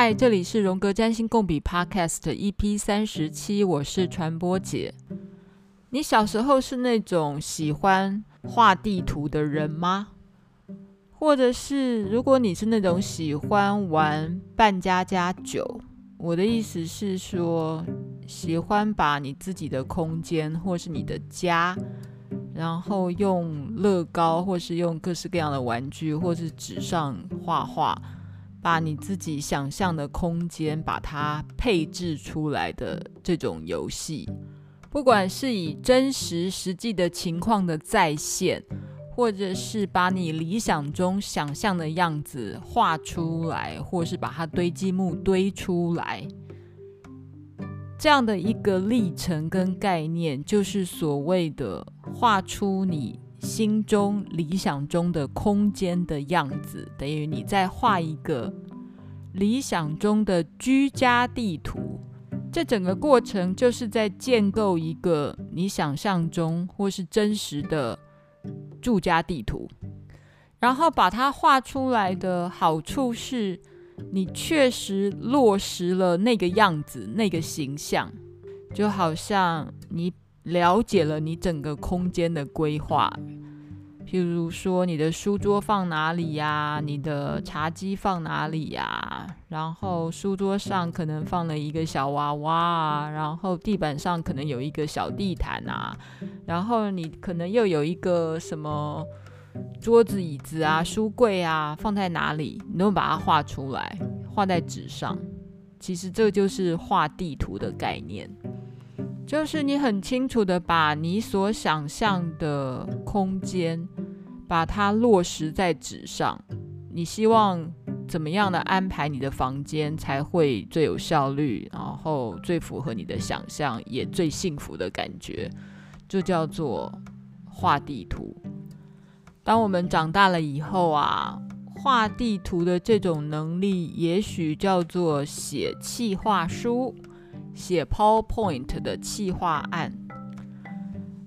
嗨，这里是荣格占星共笔 Podcast EP 三十七，我是传播姐。你小时候是那种喜欢画地图的人吗？或者是如果你是那种喜欢玩扮家家酒，我的意思是说，喜欢把你自己的空间或是你的家，然后用乐高或是用各式各样的玩具或是纸上画画。把你自己想象的空间，把它配置出来的这种游戏，不管是以真实实际的情况的再现，或者是把你理想中想象的样子画出来，或是把它堆积木堆出来，这样的一个历程跟概念，就是所谓的画出你。心中理想中的空间的样子，等于你在画一个理想中的居家地图。这整个过程就是在建构一个你想象中或是真实的住家地图。然后把它画出来的好处是，你确实落实了那个样子、那个形象，就好像你。了解了你整个空间的规划，譬如说你的书桌放哪里呀？你的茶几放哪里呀？然后书桌上可能放了一个小娃娃，然后地板上可能有一个小地毯啊，然后你可能又有一个什么桌子、椅子啊、书柜啊，放在哪里？你都把它画出来，画在纸上。其实这就是画地图的概念。就是你很清楚的把你所想象的空间，把它落实在纸上。你希望怎么样的安排你的房间才会最有效率，然后最符合你的想象，也最幸福的感觉，就叫做画地图。当我们长大了以后啊，画地图的这种能力，也许叫做写企划书。写 PowerPoint 的企划案，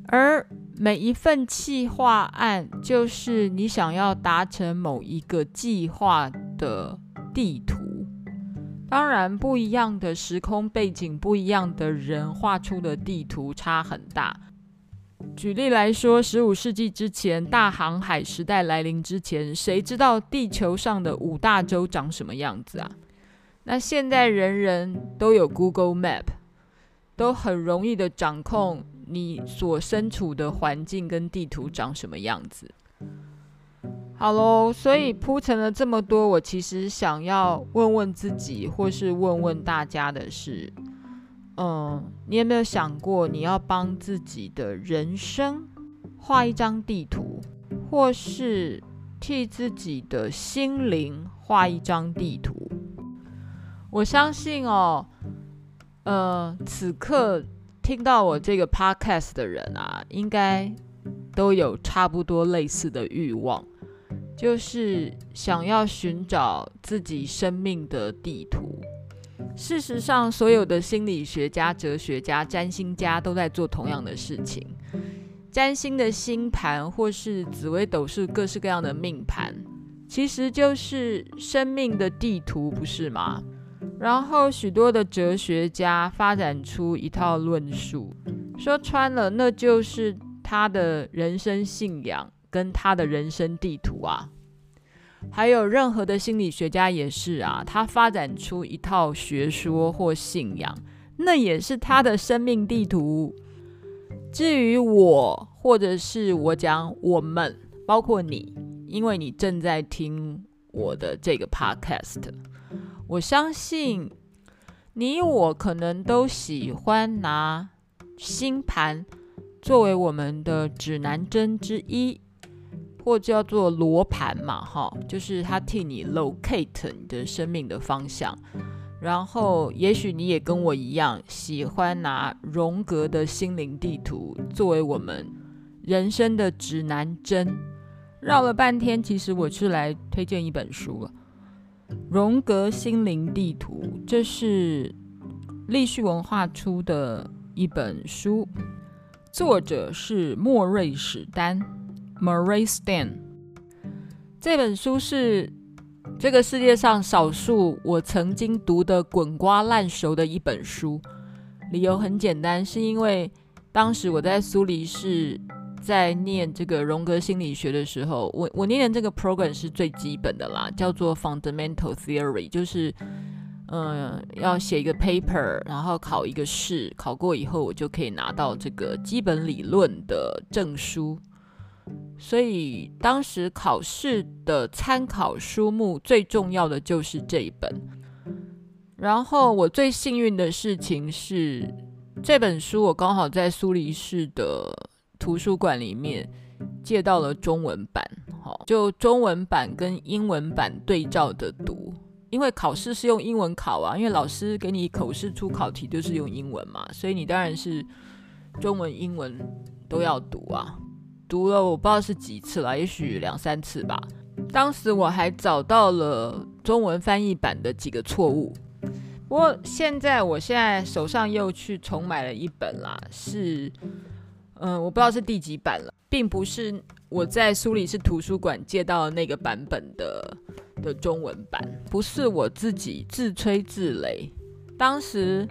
而每一份企划案就是你想要达成某一个计划的地图。当然，不一样的时空背景，不一样的人画出的地图差很大。举例来说，十五世纪之前，大航海时代来临之前，谁知道地球上的五大洲长什么样子啊？那现在人人都有 Google Map，都很容易的掌控你所身处的环境跟地图长什么样子。好喽，所以铺陈了这么多，我其实想要问问自己，或是问问大家的是，嗯，你有没有想过，你要帮自己的人生画一张地图，或是替自己的心灵画一张地图？我相信哦，呃，此刻听到我这个 podcast 的人啊，应该都有差不多类似的欲望，就是想要寻找自己生命的地图。事实上，所有的心理学家、哲学家、占星家都在做同样的事情。占星的星盘，或是紫微斗数，各式各样的命盘，其实就是生命的地图，不是吗？然后，许多的哲学家发展出一套论述，说穿了，那就是他的人生信仰跟他的人生地图啊。还有任何的心理学家也是啊，他发展出一套学说或信仰，那也是他的生命地图。至于我，或者是我讲我们，包括你，因为你正在听我的这个 podcast。我相信你我可能都喜欢拿星盘作为我们的指南针之一，或叫做罗盘嘛，哈，就是它替你 locate 你的生命的方向。然后，也许你也跟我一样，喜欢拿荣格的心灵地图作为我们人生的指南针。绕了半天，其实我是来推荐一本书了。荣格心灵地图，这是立讯文化出的一本书，作者是莫瑞史丹 （Murray Stan）。这本书是这个世界上少数我曾经读得滚瓜烂熟的一本书。理由很简单，是因为当时我在苏黎世在念这个荣格心理学的时候，我我念的这个 program 是最基本的啦，叫做 Fundamental Theory，就是。嗯，要写一个 paper，然后考一个试，考过以后我就可以拿到这个基本理论的证书。所以当时考试的参考书目最重要的就是这一本。然后我最幸运的事情是，这本书我刚好在苏黎世的图书馆里面借到了中文版，好，就中文版跟英文版对照的读。因为考试是用英文考啊，因为老师给你口试出考题就是用英文嘛，所以你当然是中文、英文都要读啊。读了我不知道是几次了，也许两三次吧。当时我还找到了中文翻译版的几个错误，不过现在我现在手上又去重买了一本啦，是嗯，我不知道是第几版了，并不是我在苏黎世图书馆借到的那个版本的。的中文版不是我自己自吹自擂，当时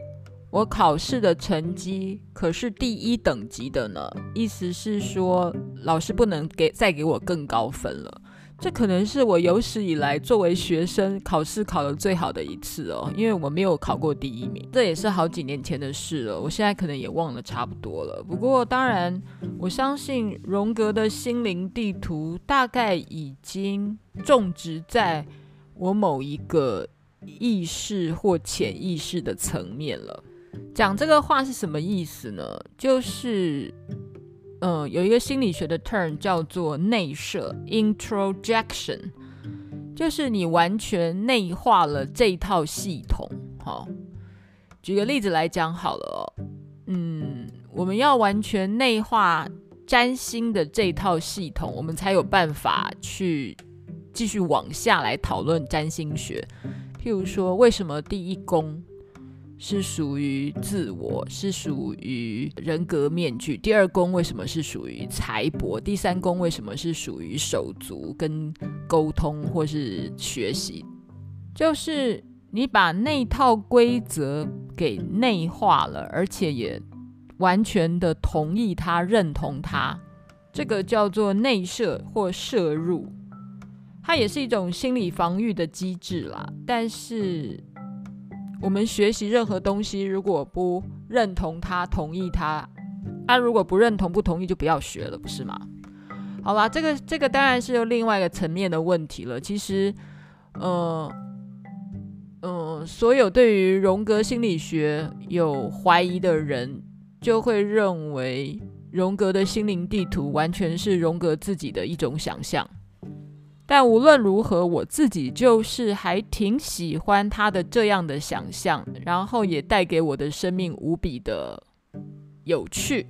我考试的成绩可是第一等级的呢，意思是说老师不能给再给我更高分了。这可能是我有史以来作为学生考试考得最好的一次哦，因为我没有考过第一名，这也是好几年前的事了。我现在可能也忘了差不多了。不过当然，我相信荣格的心灵地图大概已经种植在我某一个意识或潜意识的层面了。讲这个话是什么意思呢？就是。嗯，有一个心理学的 term 叫做内摄 （introjection），就是你完全内化了这一套系统。好，举个例子来讲好了哦。嗯，我们要完全内化占星的这套系统，我们才有办法去继续往下来讨论占星学。譬如说，为什么第一宫？是属于自我，是属于人格面具。第二宫为什么是属于财帛？第三宫为什么是属于手足跟沟通或是学习？就是你把那套规则给内化了，而且也完全的同意他、认同他，这个叫做内摄或摄入。它也是一种心理防御的机制啦，但是。我们学习任何东西，如果不认同它、同意它，啊，如果不认同、不同意，就不要学了，不是吗？好啦，这个这个当然是有另外一个层面的问题了。其实，呃、嗯、呃，所有对于荣格心理学有怀疑的人，就会认为荣格的心灵地图完全是荣格自己的一种想象。但无论如何，我自己就是还挺喜欢他的这样的想象，然后也带给我的生命无比的有趣。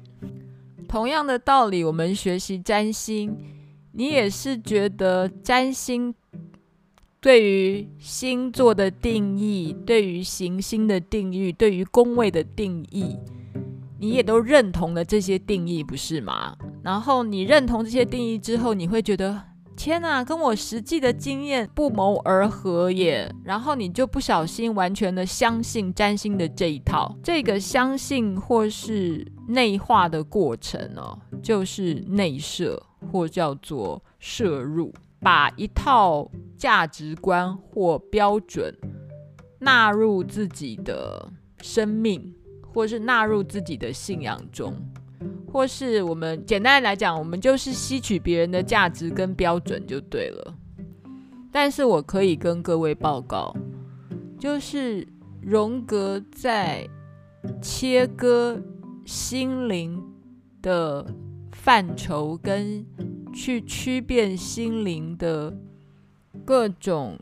同样的道理，我们学习占星，你也是觉得占星对于星座的定义、对于行星的定义、对于宫位的定义，你也都认同了这些定义，不是吗？然后你认同这些定义之后，你会觉得。天呐，跟我实际的经验不谋而合耶！然后你就不小心完全的相信占星的这一套，这个相信或是内化的过程哦，就是内摄或叫做摄入，把一套价值观或标准纳入自己的生命，或是纳入自己的信仰中。或是我们简单来讲，我们就是吸取别人的价值跟标准就对了。但是我可以跟各位报告，就是荣格在切割心灵的范畴，跟去区辨心灵的各种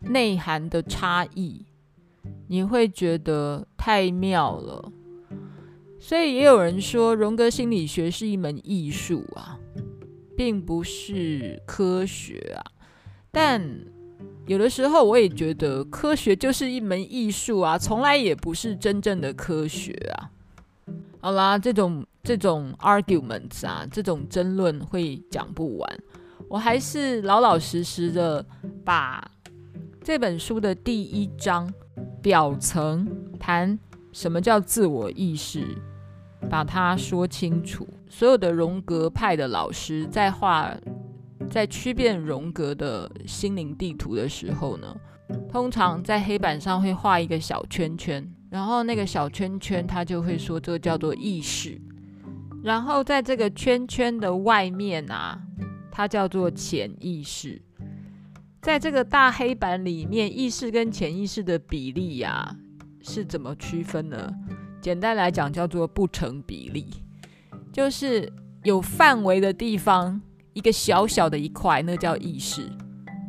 内涵的差异，你会觉得太妙了。所以也有人说，荣格心理学是一门艺术啊，并不是科学啊。但有的时候，我也觉得科学就是一门艺术啊，从来也不是真正的科学啊。好啦，这种这种 arguments 啊，这种争论会讲不完。我还是老老实实的把这本书的第一章表层谈什么叫自我意识，把它说清楚。所有的荣格派的老师在画、在区辨荣格的心灵地图的时候呢，通常在黑板上会画一个小圈圈，然后那个小圈圈他就会说这个叫做意识，然后在这个圈圈的外面啊，它叫做潜意识。在这个大黑板里面，意识跟潜意识的比例呀、是怎么区分呢？简单来讲，叫做不成比例，就是有范围的地方，一个小小的一块，那叫意识，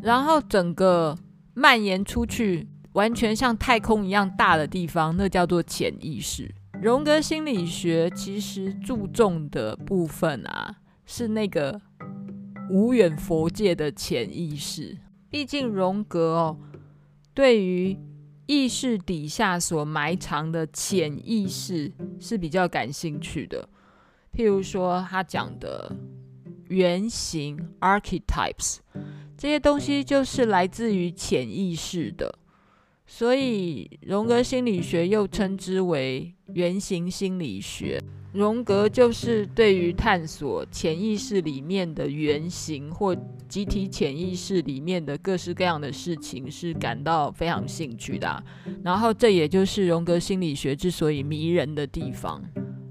然后整个蔓延出去，完全像太空一样大的地方，那叫做潜意识。荣格心理学其实注重的部分啊，是那个无远佛界的潜意识。毕竟荣格哦，对于意识底下所埋藏的潜意识是比较感兴趣的。譬如说，他讲的原型 （archetypes） 这些东西就是来自于潜意识的，所以荣格心理学又称之为原型心理学。荣格就是对于探索潜意识里面的原型或集体潜意识里面的各式各样的事情是感到非常兴趣的，然后这也就是荣格心理学之所以迷人的地方。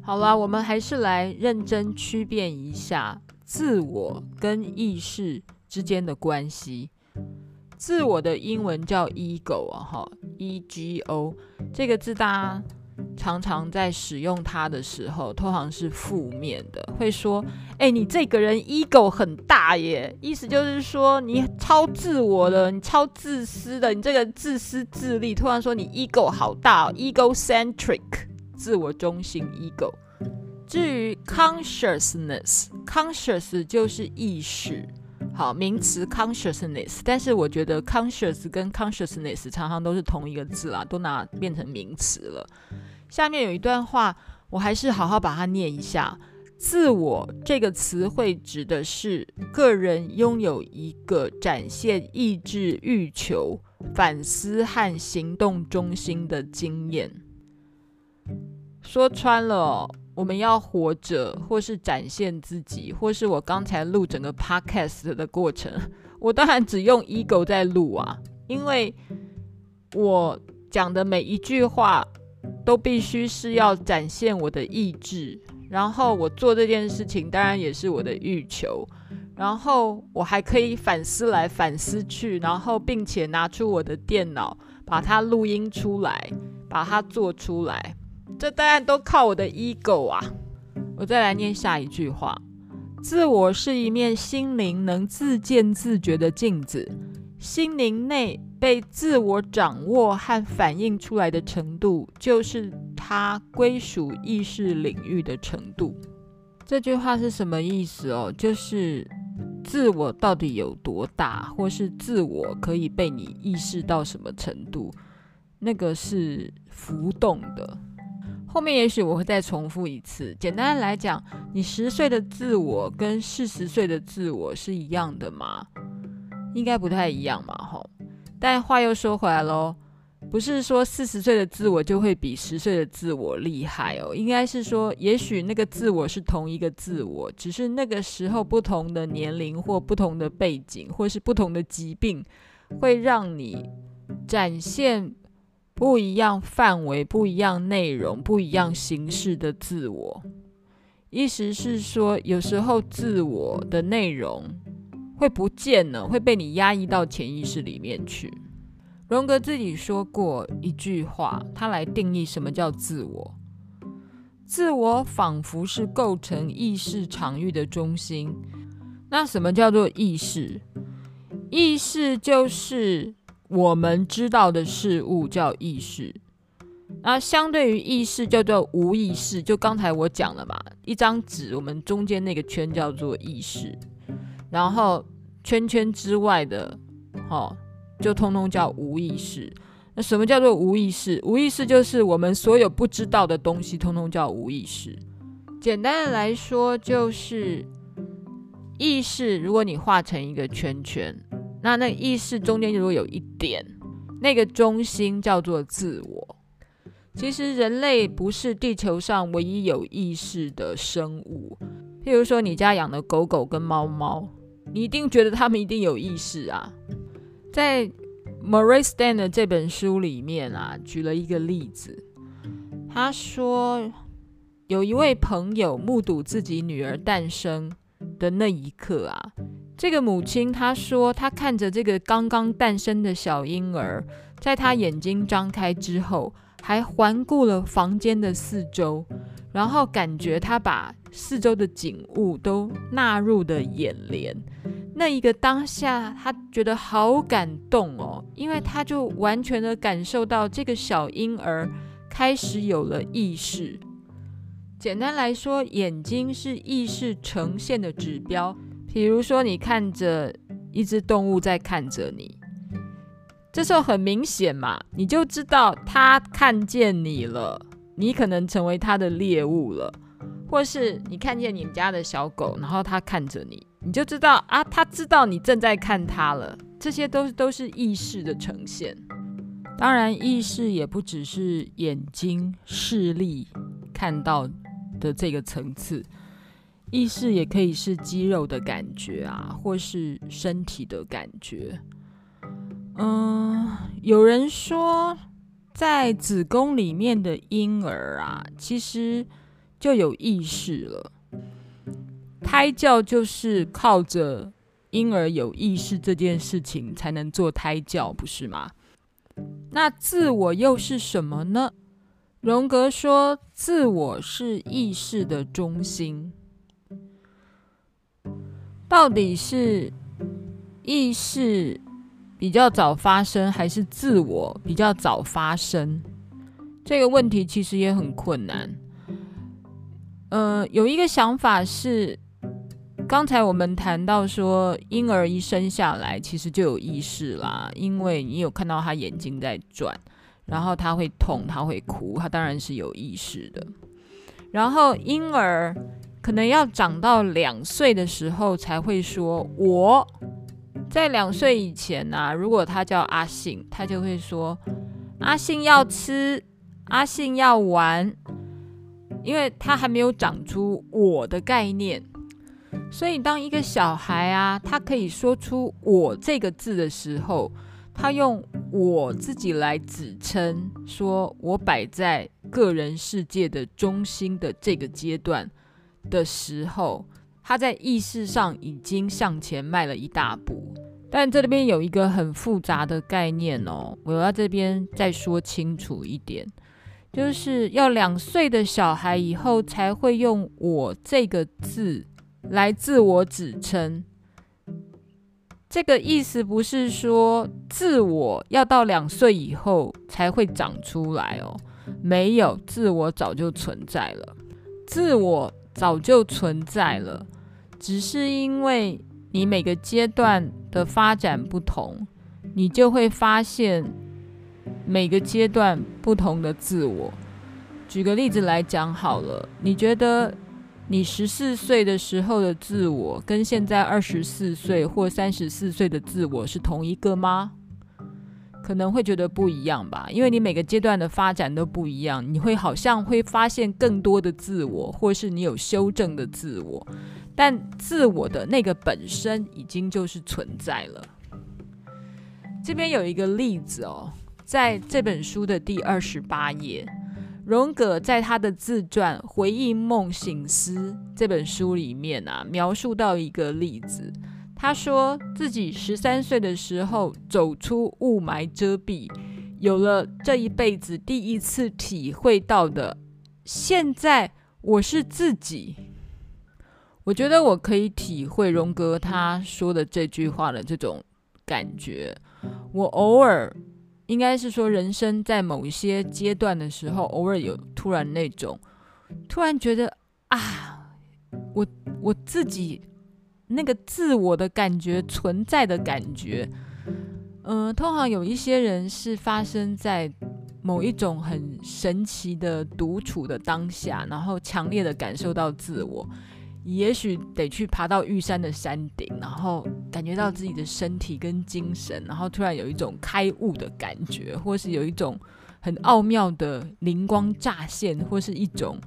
好了，我们还是来认真区辨一下自我跟意识之间的关系。自我的英文叫 ego 啊，哈，E G O 这个字大家常常在使用它的时候，通常是负面的，会说：“哎，你这个人 ego 很大耶。”意思就是说你超自我的，你超自私的，你这个自私自利。突然说你 ego 好大哦，egocentric，自我中心 ego。至于 consciousness，conscious 就是意识，好，名词 consciousness。但是我觉得 conscious 跟 consciousness 常常都是同一个字啦，都拿变成名词了。下面有一段话，我还是好好把它念一下。自我这个词汇指的是个人拥有一个展现意志、欲求、反思和行动中心的经验。说穿了，我们要活着，或是展现自己，或是我刚才录整个 podcast 的过程，我当然只用 ego 在录啊，因为我讲的每一句话。都必须是要展现我的意志，然后我做这件事情当然也是我的欲求，然后我还可以反思来反思去，然后并且拿出我的电脑把它录音出来，把它做出来，这当然都靠我的 ego 啊！我再来念下一句话：自我是一面心灵能自见自觉的镜子。心灵内被自我掌握和反映出来的程度，就是它归属意识领域的程度。这句话是什么意思哦？就是自我到底有多大，或是自我可以被你意识到什么程度，那个是浮动的。后面也许我会再重复一次。简单来讲，你十岁的自我跟四十岁的自我是一样的吗？应该不太一样嘛，吼！但话又说回来喽，不是说四十岁的自我就会比十岁的自我厉害哦，应该是说，也许那个自我是同一个自我，只是那个时候不同的年龄或不同的背景，或是不同的疾病，会让你展现不一样范围、不一样内容、不一样形式的自我。意思是说，有时候自我的内容。会不见了，会被你压抑到潜意识里面去。荣格自己说过一句话，他来定义什么叫自我。自我仿佛是构成意识场域的中心。那什么叫做意识？意识就是我们知道的事物叫意识。那相对于意识叫做无意识，就刚才我讲了嘛，一张纸，我们中间那个圈叫做意识。然后圈圈之外的，哦，就通通叫无意识。那什么叫做无意识？无意识就是我们所有不知道的东西，通通叫无意识。简单的来说，就是意识。如果你画成一个圈圈，那那意识中间如果有一点，那个中心叫做自我。其实人类不是地球上唯一有意识的生物。譬如说，你家养的狗狗跟猫猫，你一定觉得他们一定有意识啊。在 Maurice Stern 的这本书里面啊，举了一个例子，他说有一位朋友目睹自己女儿诞生的那一刻啊，这个母亲她说，她看着这个刚刚诞生的小婴儿，在她眼睛张开之后，还环顾了房间的四周，然后感觉他把四周的景物都纳入的眼帘。那一个当下，他觉得好感动哦，因为他就完全的感受到这个小婴儿开始有了意识。简单来说，眼睛是意识呈现的指标。比如说，你看着一只动物在看着你，这时候很明显嘛，你就知道他看见你了，你可能成为他的猎物了。或是你看见你们家的小狗，然后它看着你，你就知道啊，它知道你正在看它了。这些都都是意识的呈现。当然，意识也不只是眼睛视力看到的这个层次，意识也可以是肌肉的感觉啊，或是身体的感觉。嗯，有人说，在子宫里面的婴儿啊，其实就有意识了。胎教就是靠着婴儿有意识这件事情才能做胎教，不是吗？那自我又是什么呢？荣格说，自我是意识的中心。到底是意识比较早发生，还是自我比较早发生？这个问题其实也很困难。呃，有一个想法是，刚才我们谈到说，婴儿一生下来其实就有意识啦，因为你有看到他眼睛在转。然后他会痛，他会哭，他当然是有意识的。然后婴儿可能要长到两岁的时候才会说“我”。在两岁以前呢、啊，如果他叫阿信，他就会说“阿信要吃，阿信要玩”，因为他还没有长出“我”的概念。所以当一个小孩啊，他可以说出“我”这个字的时候，他用我自己来指称，说我摆在个人世界的中心的这个阶段的时候，他在意识上已经向前迈了一大步。但这里边有一个很复杂的概念哦，我要这边再说清楚一点，就是要两岁的小孩以后才会用我这个字来自我指称。这个意思不是说自我要到两岁以后才会长出来哦，没有，自我早就存在了，自我早就存在了，只是因为你每个阶段的发展不同，你就会发现每个阶段不同的自我。举个例子来讲好了，你觉得？你十四岁的时候的自我，跟现在二十四岁或三十四岁的自我是同一个吗？可能会觉得不一样吧，因为你每个阶段的发展都不一样，你会好像会发现更多的自我，或是你有修正的自我，但自我的那个本身已经就是存在了。这边有一个例子哦，在这本书的第二十八页。荣格在他的自传《回忆梦醒思》这本书里面啊，描述到一个例子。他说自己十三岁的时候走出雾霾遮蔽，有了这一辈子第一次体会到的。现在我是自己。我觉得我可以体会荣格他说的这句话的这种感觉。我偶尔。应该是说，人生在某一些阶段的时候，偶尔有突然那种，突然觉得啊，我我自己那个自我的感觉存在的感觉，嗯、通常有一些人是发生在某一种很神奇的独处的当下，然后强烈的感受到自我。也许得去爬到玉山的山顶，然后感觉到自己的身体跟精神，然后突然有一种开悟的感觉，或是有一种很奥妙的灵光乍现，或是一种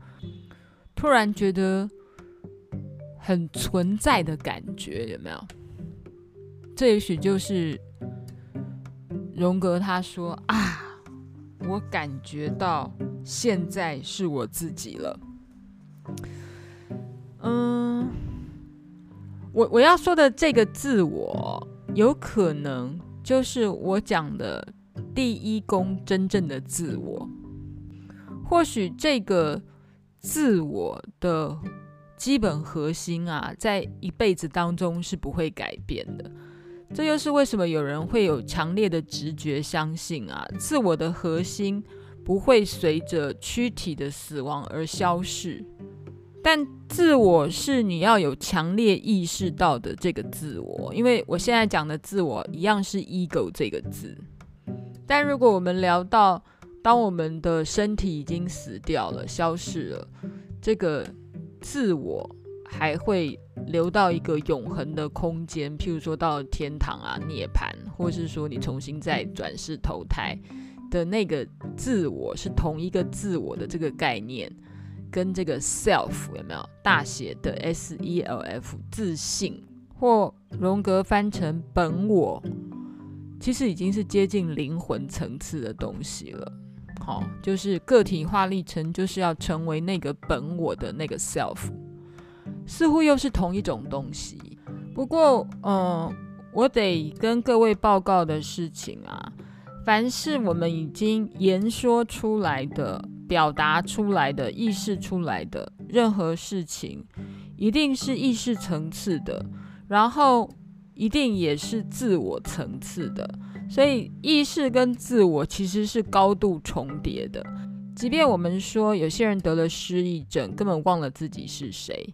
突然觉得很存在的感觉，有没有？这也许就是荣格他说啊，我感觉到现在是我自己了。嗯，我我要说的这个自我，有可能就是我讲的第一宫真正的自我。或许这个自我的基本核心啊，在一辈子当中是不会改变的。这又是为什么有人会有强烈的直觉相信啊，自我的核心不会随着躯体的死亡而消逝。但自我是你要有强烈意识到的这个自我，因为我现在讲的自我一样是 ego 这个字。但如果我们聊到当我们的身体已经死掉了、消失了，这个自我还会留到一个永恒的空间，譬如说到天堂啊、涅槃，或是说你重新再转世投胎的那个自我是同一个自我的这个概念。跟这个 self 有没有大写的 S E L F 自信，或荣格翻成本我，其实已经是接近灵魂层次的东西了。好、哦，就是个体化历程，就是要成为那个本我的那个 self，似乎又是同一种东西。不过，嗯、呃，我得跟各位报告的事情啊，凡是我们已经言说出来的。表达出来的、意识出来的任何事情，一定是意识层次的，然后一定也是自我层次的。所以意识跟自我其实是高度重叠的。即便我们说有些人得了失忆症，根本忘了自己是谁，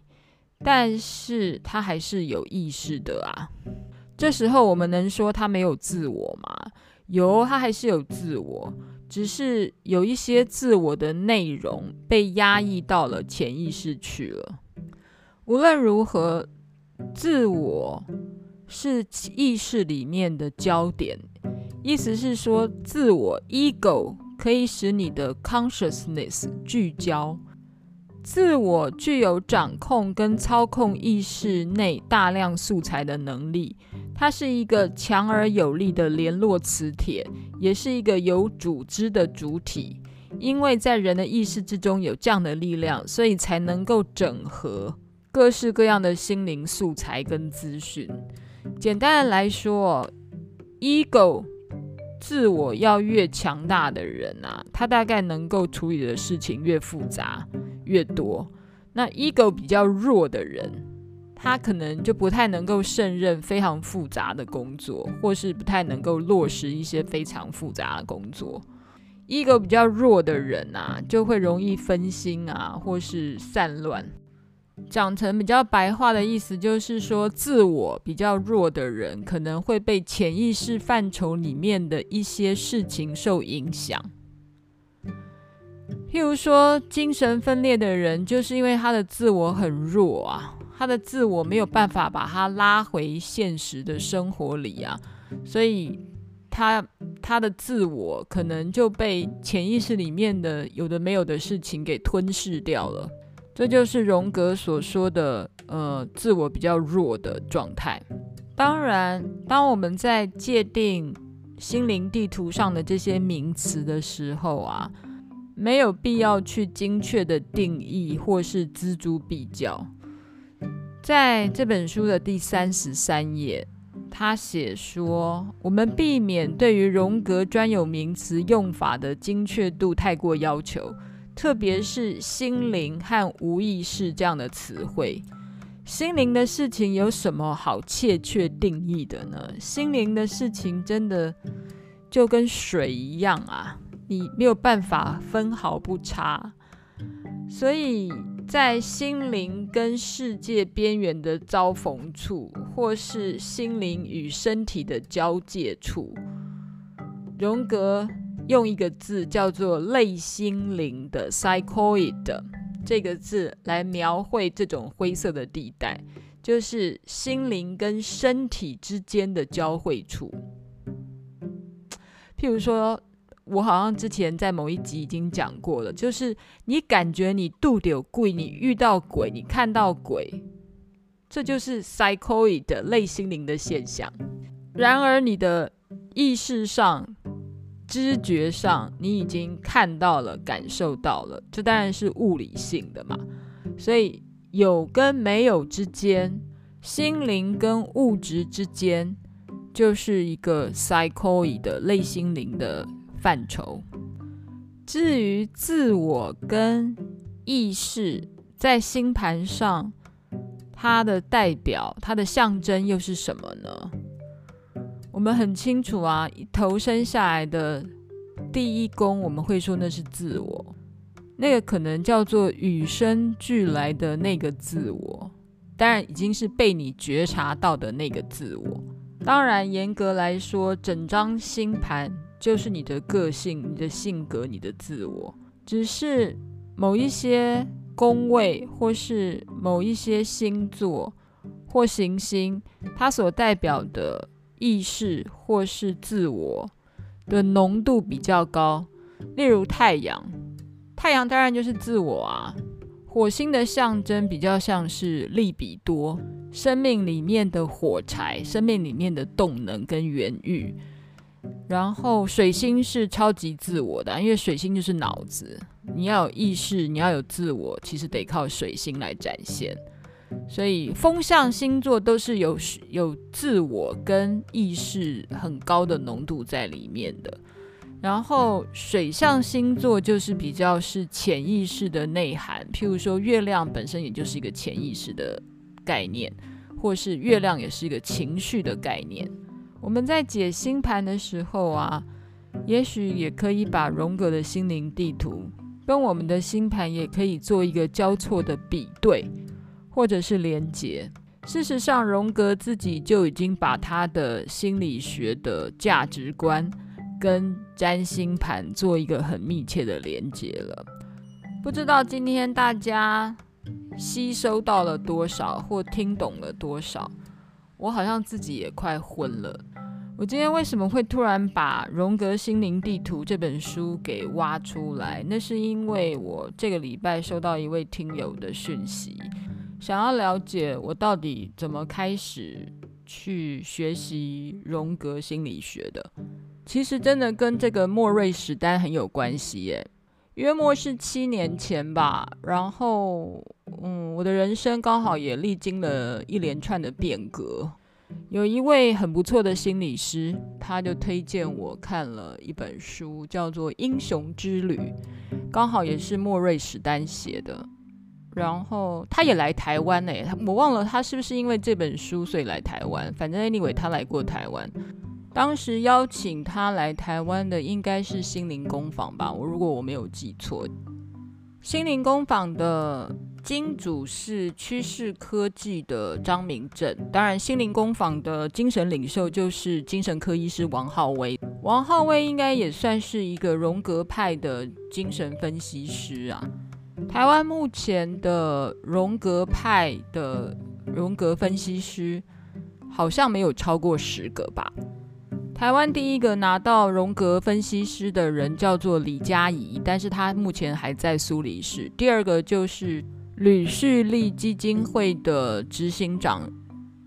但是他还是有意识的啊。这时候我们能说他没有自我吗？有，他还是有自我。只是有一些自我的内容被压抑到了潜意识去了。无论如何，自我是意识里面的焦点，意思是说，自我 ego 可以使你的 consciousness 聚焦。自我具有掌控跟操控意识内大量素材的能力。它是一个强而有力的联络磁铁，也是一个有组织的主体。因为在人的意识之中有这样的力量，所以才能够整合各式各样的心灵素材跟资讯。简单的来说，ego 自我要越强大的人啊，他大概能够处理的事情越复杂越多。那 ego 比较弱的人，他可能就不太能够胜任非常复杂的工作，或是不太能够落实一些非常复杂的工作。ego 比较弱的人啊，就会容易分心啊，或是散乱。讲成比较白话的意思，就是说自我比较弱的人，可能会被潜意识范畴里面的一些事情受影响。譬如说，精神分裂的人，就是因为他的自我很弱啊。他的自我没有办法把他拉回现实的生活里啊，所以他他的自我可能就被潜意识里面的有的没有的事情给吞噬掉了。这就是荣格所说的呃自我比较弱的状态。当然，当我们在界定心灵地图上的这些名词的时候啊，没有必要去精确的定义或是錙铢必较。在这本书的第三十三页，他写说：“我们避免对于荣格专有名词用法的精确度太过要求，特别是‘心灵’和‘无意识’这样的词汇。心灵的事情有什么好切确定义的呢？心灵的事情真的就跟水一样啊，你没有办法分毫不差。所以。”在心灵跟世界边缘的遭逢处，或是心灵与身体的交界处，荣格用一个字叫做类心灵的 psychoid，这个字来描绘这种灰色的地带，就是心灵跟身体之间的交汇处。譬如说，我好像之前在某一集已经讲过了，就是你感觉你肚里有鬼，你遇到鬼，你看到鬼，这就是 psychoid 的类心灵的现象。然而，你的意识上。知觉上，你已经看到了、感受到了，这当然是物理性的嘛。所以有跟没有之间，心灵跟物质之间，就是一个 psychoid 的类心灵的范畴。至于自我跟意识，在星盘上，它的代表、它的象征又是什么呢？我们很清楚啊，投生下来的第一宫，我们会说那是自我，那个可能叫做与生俱来的那个自我，当然已经是被你觉察到的那个自我。当然，严格来说，整张星盘就是你的个性、你的性格、你的自我，只是某一些宫位或是某一些星座或行星，它所代表的。意识或是自我的浓度比较高，例如太阳，太阳当然就是自我啊。火星的象征比较像是利比多，生命里面的火柴，生命里面的动能跟原欲。然后水星是超级自我的，因为水星就是脑子，你要有意识，你要有自我，其实得靠水星来展现。所以风象星座都是有有自我跟意识很高的浓度在里面的，然后水象星座就是比较是潜意识的内涵，譬如说月亮本身也就是一个潜意识的概念，或是月亮也是一个情绪的概念。我们在解星盘的时候啊，也许也可以把荣格的心灵地图跟我们的星盘也可以做一个交错的比对。或者是连接。事实上，荣格自己就已经把他的心理学的价值观跟占星盘做一个很密切的连接了。不知道今天大家吸收到了多少，或听懂了多少？我好像自己也快昏了。我今天为什么会突然把《荣格心灵地图》这本书给挖出来？那是因为我这个礼拜收到一位听友的讯息。想要了解我到底怎么开始去学习荣格心理学的，其实真的跟这个莫瑞史丹很有关系耶。约莫是七年前吧，然后嗯，我的人生刚好也历经了一连串的变革。有一位很不错的心理师，他就推荐我看了一本书，叫做《英雄之旅》，刚好也是莫瑞史丹写的。然后他也来台湾呢，我忘了他是不是因为这本书所以来台湾。反正 anyway 他来过台湾，当时邀请他来台湾的应该是心灵工坊吧，我如果我没有记错。心灵工坊的金主是趋势科技的张明正，当然心灵工坊的精神领袖就是精神科医师王浩威。王浩威应该也算是一个荣格派的精神分析师啊。台湾目前的荣格派的荣格分析师好像没有超过十个吧。台湾第一个拿到荣格分析师的人叫做李佳怡，但是他目前还在苏黎世。第二个就是吕旭立基金会的执行长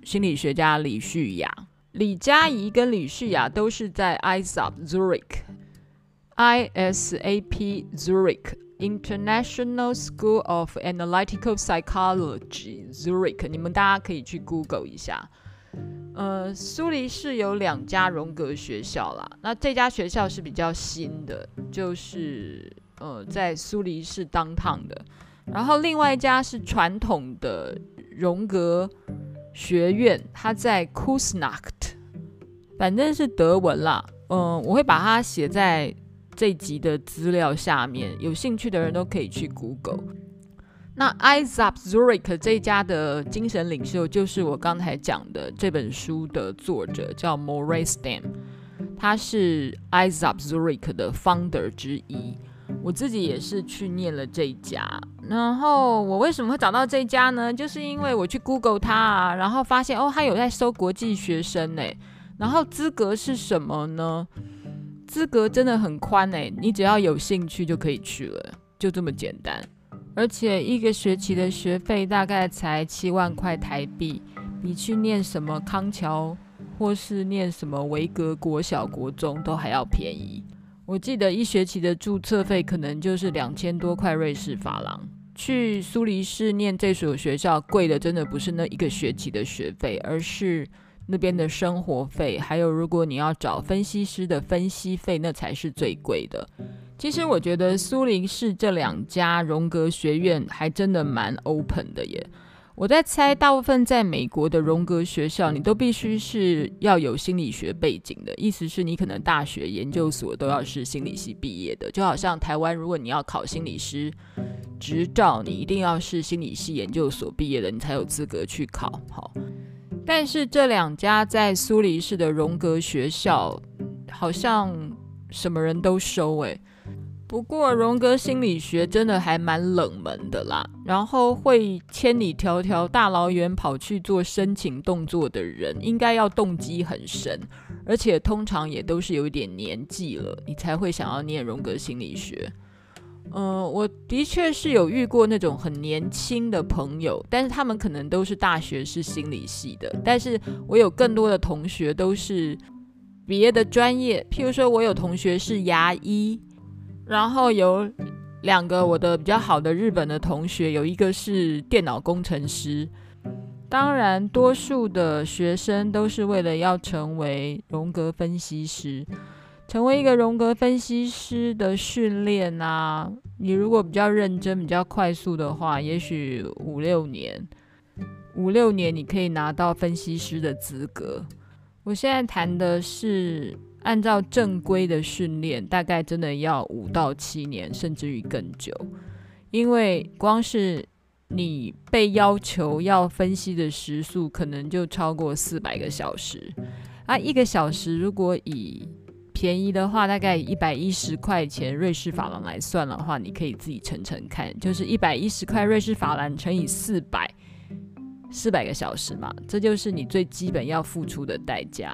心理学家李旭雅。李佳怡跟李旭雅都是在 ISAP Zurich，ISAP Zurich。International School of Analytical Psychology Zurich，你们大家可以去 Google 一下。呃，苏黎世有两家荣格学校啦，那这家学校是比较新的，就是呃在苏黎世当趟的。然后另外一家是传统的荣格学院，它在 Kusnacht，反正是德文啦。嗯、我会把它写在。这集的资料下面，有兴趣的人都可以去 Google。那 IZAP Zurich 这家的精神领袖，就是我刚才讲的这本书的作者，叫 Moray Stam，他是 IZAP Zurich 的 founder 之一。我自己也是去念了这一家。然后我为什么会找到这家呢？就是因为我去 Google 它啊，然后发现哦，它有在收国际学生呢。然后资格是什么呢？资格真的很宽诶，你只要有兴趣就可以去了，就这么简单。而且一个学期的学费大概才七万块台币，比去念什么康桥或是念什么维格国小、国中都还要便宜。我记得一学期的注册费可能就是两千多块瑞士法郎。去苏黎世念这所学校贵的真的不是那一个学期的学费，而是。那边的生活费，还有如果你要找分析师的分析费，那才是最贵的。其实我觉得苏黎世这两家荣格学院还真的蛮 open 的耶。我在猜，大部分在美国的荣格学校，你都必须是要有心理学背景的，意思是你可能大学研究所都要是心理系毕业的。就好像台湾，如果你要考心理师执照，你一定要是心理系研究所毕业的，你才有资格去考。好。但是这两家在苏黎世的荣格学校，好像什么人都收诶。不过荣格心理学真的还蛮冷门的啦。然后会千里迢迢大老远跑去做申请动作的人，应该要动机很深，而且通常也都是有一点年纪了，你才会想要念荣格心理学。嗯，我的确是有遇过那种很年轻的朋友，但是他们可能都是大学是心理系的。但是我有更多的同学都是别的专业，譬如说我有同学是牙医，然后有两个我的比较好的日本的同学，有一个是电脑工程师。当然，多数的学生都是为了要成为荣格分析师。成为一个荣格分析师的训练啊，你如果比较认真、比较快速的话，也许五六年，五六年你可以拿到分析师的资格。我现在谈的是按照正规的训练，大概真的要五到七年，甚至于更久，因为光是你被要求要分析的时数，可能就超过四百个小时啊，一个小时如果以便宜的话，大概一百一十块钱瑞士法郎来算的话，你可以自己乘乘看，就是一百一十块瑞士法郎乘以四百，四百个小时嘛，这就是你最基本要付出的代价。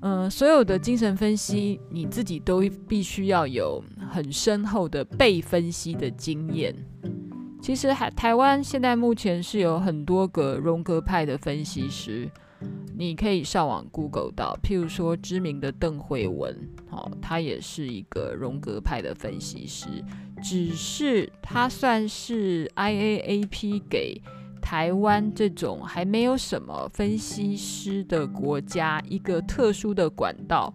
嗯、呃，所有的精神分析，你自己都必须要有很深厚的被分析的经验。其实，还台湾现在目前是有很多个荣格派的分析师。你可以上网 Google 到，譬如说知名的邓慧文，哦，他也是一个荣格派的分析师，只是他算是 IAAP 给台湾这种还没有什么分析师的国家一个特殊的管道，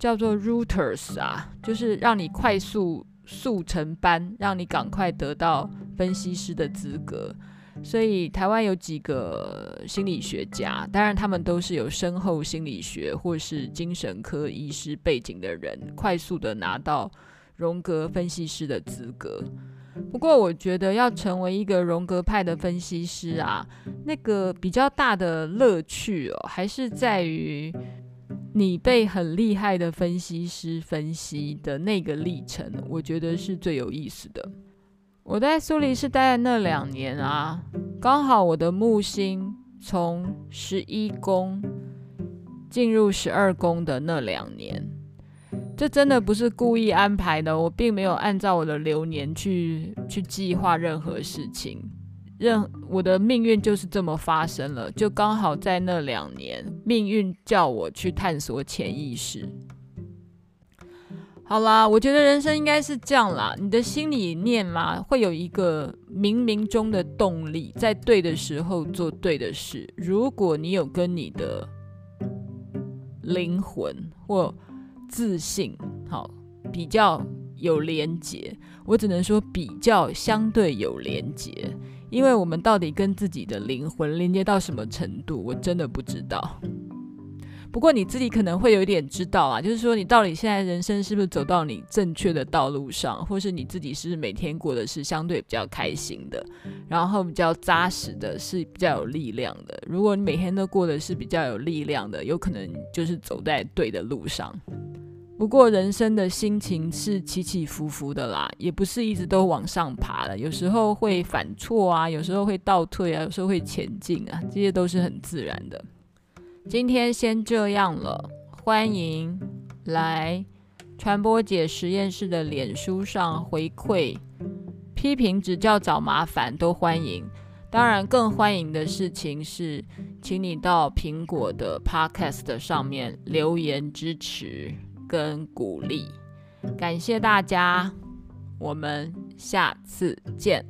叫做 Routers 啊，就是让你快速速成班，让你赶快得到分析师的资格。所以台湾有几个心理学家，当然他们都是有深厚心理学或是精神科医师背景的人，快速的拿到荣格分析师的资格。不过我觉得要成为一个荣格派的分析师啊，那个比较大的乐趣哦，还是在于你被很厉害的分析师分析的那个历程，我觉得是最有意思的。我在苏黎世待的那两年啊，刚好我的木星从十一宫进入十二宫的那两年，这真的不是故意安排的，我并没有按照我的流年去去计划任何事情，任我的命运就是这么发生了，就刚好在那两年，命运叫我去探索潜意识。好啦，我觉得人生应该是这样啦。你的心里念嘛，会有一个冥冥中的动力，在对的时候做对的事。如果你有跟你的灵魂或自信好比较有连结，我只能说比较相对有连结，因为我们到底跟自己的灵魂连接到什么程度，我真的不知道。不过你自己可能会有一点知道啊，就是说你到底现在人生是不是走到你正确的道路上，或是你自己是每天过的是相对比较开心的，然后比较扎实的，是比较有力量的。如果你每天都过的是比较有力量的，有可能就是走在对的路上。不过人生的心情是起起伏伏的啦，也不是一直都往上爬了，有时候会犯错啊，有时候会倒退啊，有时候会前进啊，这些都是很自然的。今天先这样了，欢迎来传播姐实验室的脸书上回馈、批评、指教、找麻烦都欢迎。当然，更欢迎的事情是，请你到苹果的 Podcast 上面留言支持跟鼓励，感谢大家，我们下次见。